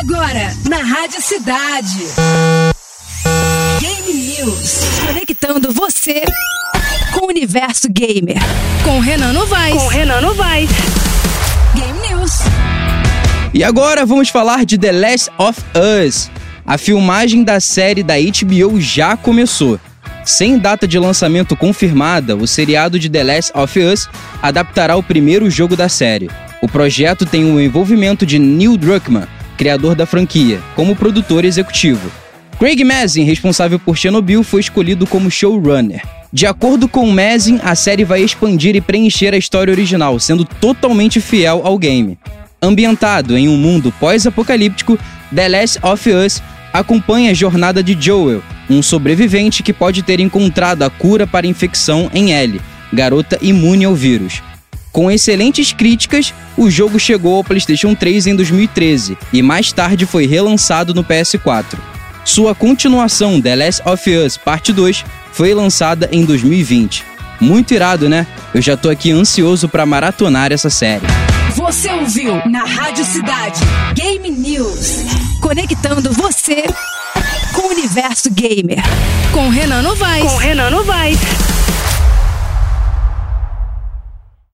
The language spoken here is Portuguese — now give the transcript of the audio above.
Agora, na Rádio Cidade. Game News. Conectando você com o universo gamer. Com Renan Novaes. Com Renan Novaes. Game News. E agora vamos falar de The Last of Us. A filmagem da série da HBO já começou. Sem data de lançamento confirmada, o seriado de The Last of Us adaptará o primeiro jogo da série. O projeto tem o envolvimento de Neil Druckmann, criador da franquia, como produtor executivo. Craig Mazin, responsável por Chernobyl, foi escolhido como showrunner. De acordo com Mazin, a série vai expandir e preencher a história original, sendo totalmente fiel ao game. Ambientado em um mundo pós-apocalíptico, The Last of Us acompanha a jornada de Joel, um sobrevivente que pode ter encontrado a cura para a infecção em Ellie, garota imune ao vírus. Com excelentes críticas, o jogo chegou ao PlayStation 3 em 2013 e mais tarde foi relançado no PS4. Sua continuação, The Last of Us Parte 2, foi lançada em 2020. Muito irado, né? Eu já tô aqui ansioso para maratonar essa série. Você ouviu na Rádio Cidade Game News. Conectando você com o universo gamer. Com Renan Novaes. Com Renan Novaes.